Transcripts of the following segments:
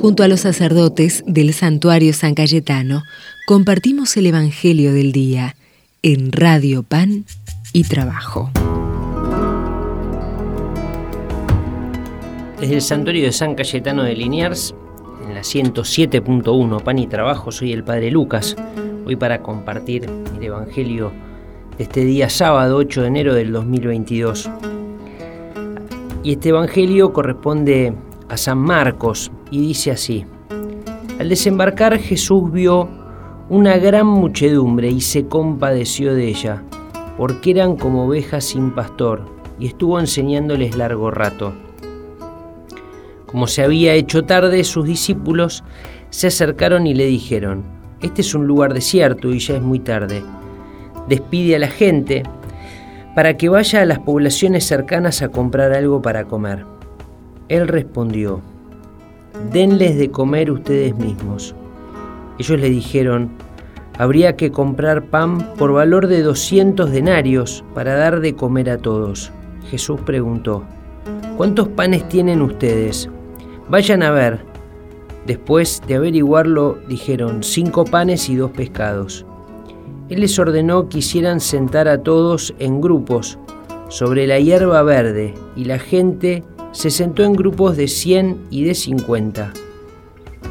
Junto a los sacerdotes del santuario San Cayetano, compartimos el Evangelio del Día en Radio Pan y Trabajo. Desde el santuario de San Cayetano de Liniers, en la 107.1 Pan y Trabajo, soy el Padre Lucas, hoy para compartir el Evangelio de este día sábado 8 de enero del 2022. Y este Evangelio corresponde a San Marcos y dice así, al desembarcar Jesús vio una gran muchedumbre y se compadeció de ella, porque eran como ovejas sin pastor, y estuvo enseñándoles largo rato. Como se había hecho tarde, sus discípulos se acercaron y le dijeron, Este es un lugar desierto y ya es muy tarde. Despide a la gente para que vaya a las poblaciones cercanas a comprar algo para comer. Él respondió, Denles de comer ustedes mismos. Ellos le dijeron, habría que comprar pan por valor de 200 denarios para dar de comer a todos. Jesús preguntó, ¿cuántos panes tienen ustedes? Vayan a ver. Después de averiguarlo, dijeron cinco panes y dos pescados. Él les ordenó que hicieran sentar a todos en grupos sobre la hierba verde y la gente se sentó en grupos de cien y de cincuenta.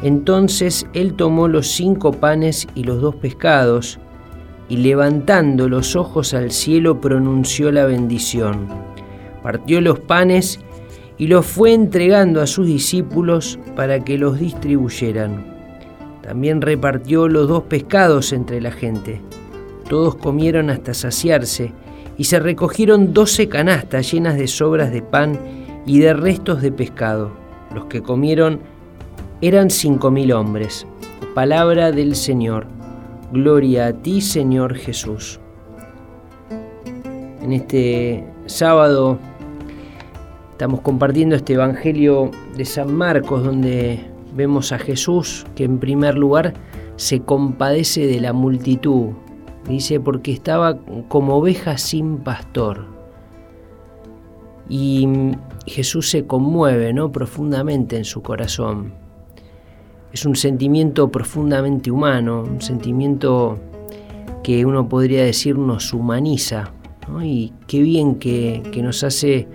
Entonces él tomó los cinco panes y los dos pescados y levantando los ojos al cielo pronunció la bendición. Partió los panes y los fue entregando a sus discípulos para que los distribuyeran. También repartió los dos pescados entre la gente. Todos comieron hasta saciarse y se recogieron doce canastas llenas de sobras de pan y de restos de pescado. Los que comieron eran cinco mil hombres. Palabra del Señor. Gloria a ti, Señor Jesús. En este sábado Estamos compartiendo este Evangelio de San Marcos donde vemos a Jesús que en primer lugar se compadece de la multitud. Dice porque estaba como oveja sin pastor. Y Jesús se conmueve ¿no? profundamente en su corazón. Es un sentimiento profundamente humano, un sentimiento que uno podría decir nos humaniza. Y qué bien que, que nos hace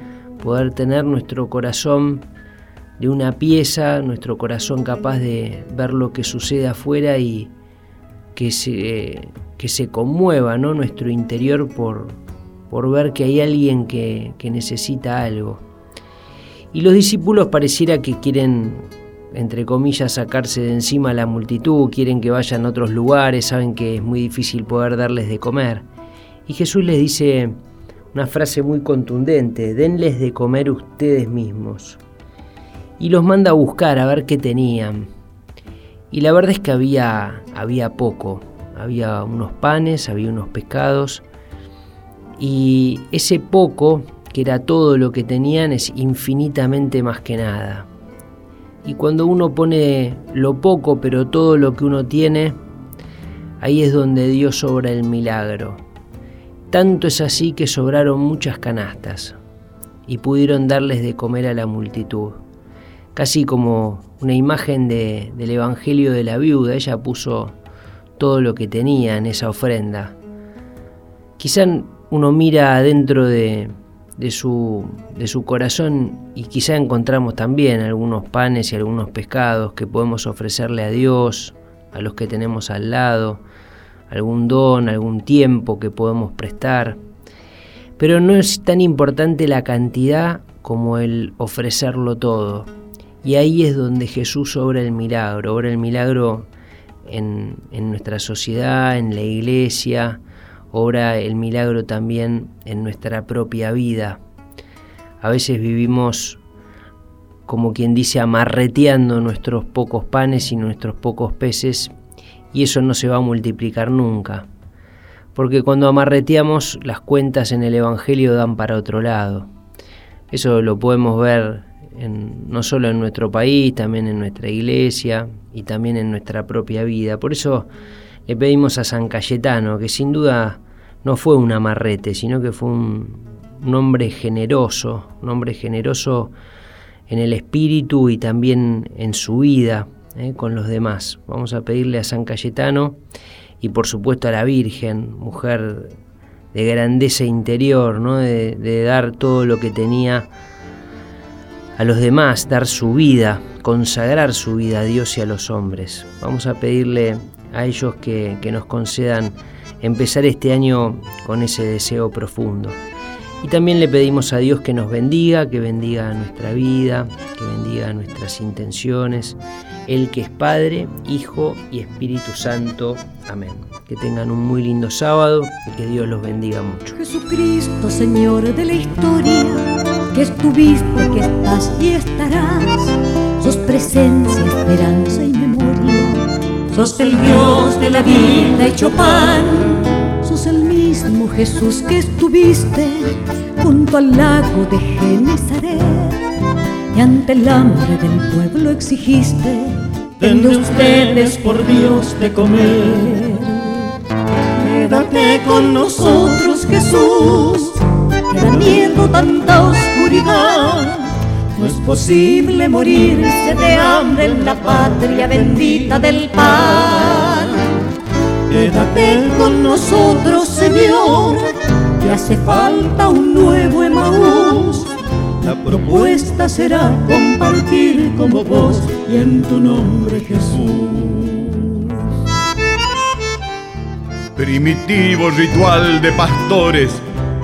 poder tener nuestro corazón de una pieza, nuestro corazón capaz de ver lo que sucede afuera y que se, que se conmueva ¿no? nuestro interior por, por ver que hay alguien que, que necesita algo. Y los discípulos pareciera que quieren, entre comillas, sacarse de encima a la multitud, quieren que vayan a otros lugares, saben que es muy difícil poder darles de comer. Y Jesús les dice, una frase muy contundente, denles de comer ustedes mismos. Y los manda a buscar a ver qué tenían. Y la verdad es que había, había poco, había unos panes, había unos pescados, y ese poco, que era todo lo que tenían, es infinitamente más que nada. Y cuando uno pone lo poco, pero todo lo que uno tiene, ahí es donde Dios obra el milagro. Tanto es así que sobraron muchas canastas y pudieron darles de comer a la multitud. Casi como una imagen del Evangelio de la viuda, ella puso todo lo que tenía en esa ofrenda. Quizá uno mira adentro de, su, de su corazón y quizá encontramos también algunos panes y algunos pescados que podemos ofrecerle a Dios, a los que tenemos al lado, algún don, algún tiempo que podemos prestar. Pero no es tan importante la cantidad como el ofrecerlo todo. Y ahí es donde Jesús obra el milagro, obra el milagro en, en nuestra sociedad, en la iglesia, obra el milagro también en nuestra propia vida. A veces vivimos como quien dice amarreteando nuestros pocos panes y nuestros pocos peces y eso no se va a multiplicar nunca. Porque cuando amarreteamos las cuentas en el Evangelio dan para otro lado. Eso lo podemos ver no solo en nuestro país, también en nuestra iglesia y también en nuestra propia vida. Por eso le pedimos a San Cayetano, que sin duda no fue un amarrete, sino que fue un, hombre generoso, un hombre generoso en el espíritu y también en su vida ¿eh? con los demás. Vamos a pedirle a San Cayetano y por supuesto a la Virgen, mujer de grandeza interior, ¿no? de dar todo lo que tenía a los demás, dar su vida, consagrar su vida a Dios y a los hombres. Vamos a pedirle a ellos que, que nos concedan empezar este año con ese deseo profundo. Y también le pedimos a Dios que nos bendiga, que bendiga nuestra vida, que bendiga nuestras intenciones, el que es Padre, Hijo y Espíritu Santo. Amén. Que tengan un muy lindo sábado y que Dios los bendiga mucho. Jesucristo, Señor de la historia, que estuviste, que estás y estarás, sos presencia, esperanza sos el Dios de la vida hecho pan, sos el mismo Jesús que estuviste junto al lago de Genezaret y ante el hambre del pueblo exigiste, denle ustedes por Dios de comer. Quédate con nosotros, Jesús, que da miedo tanta oscuridad. No es posible morirse de hambre en la patria bendita del pan. Quédate con nosotros, Señor, que hace falta un nuevo Emaús. La propuesta será compartir como vos y en tu nombre, Jesús. Primitivo ritual de pastores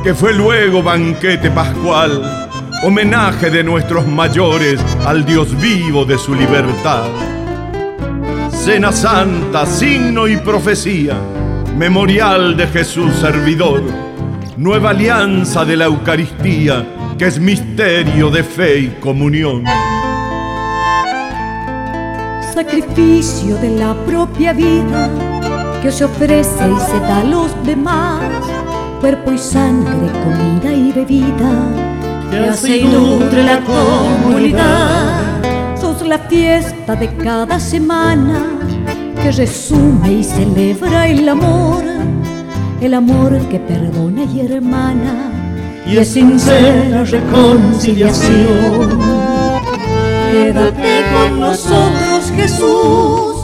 que fue luego banquete pascual, homenaje de nuestros mayores al Dios vivo de su libertad. Cena santa, signo y profecía, memorial de Jesús servidor, nueva alianza de la Eucaristía, que es misterio de fe y comunión. Sacrificio de la propia vida que se ofrece y se da a los demás, cuerpo y sangre, comida y bebida, que hace y nutre la comunidad. Sos la fiesta de cada semana que resume y celebra el amor, el amor que perdona y hermana y es sincera reconciliación. Quédate con nosotros, Jesús,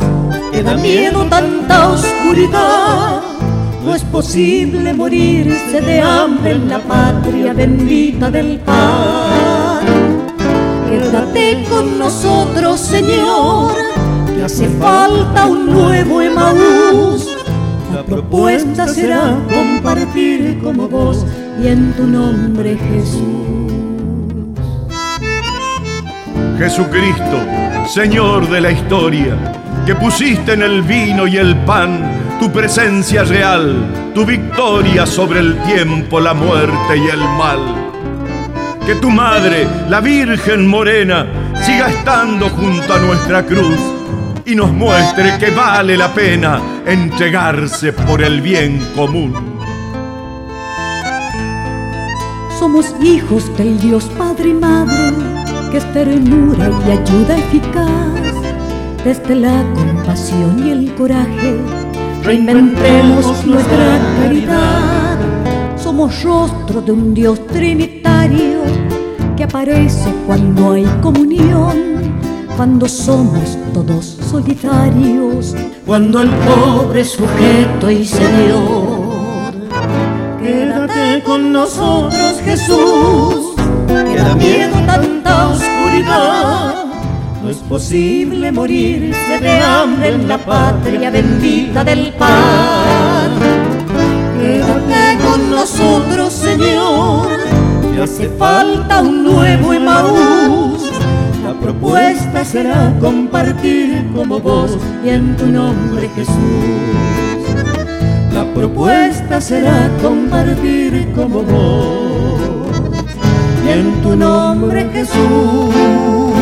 que da miedo tanta oscuridad. No es posible morirse de hambre en la patria bendita del pan. Quédate con nosotros, Señor, que hace falta un nuevo Emaús. La propuesta será compartir como vos y en tu nombre, Jesús. Jesucristo, Señor de la historia, que pusiste en el vino y el pan tu presencia real, tu victoria sobre el tiempo, la muerte y el mal. Que tu madre, la Virgen Morena, siga estando junto a nuestra cruz y nos muestre que vale la pena entregarse por el bien común. Somos hijos del Dios Padre y Madre, que es ternura y ayuda eficaz. Desde la compasión y el coraje, reinventemos nuestra caridad. Somos rostro de un Dios trinitario que aparece cuando hay comunión, cuando somos todos solitarios, cuando el pobre sujeto y señor. Quédate con nosotros, Jesús, que da miedo tanta oscuridad. Es posible morirse de hambre en la patria bendita del pan. Quédate con nosotros, Señor, que hace falta un nuevo Emaús. La propuesta será compartir como vos y en tu nombre, Jesús. La propuesta será compartir como vos y en tu nombre Jesús.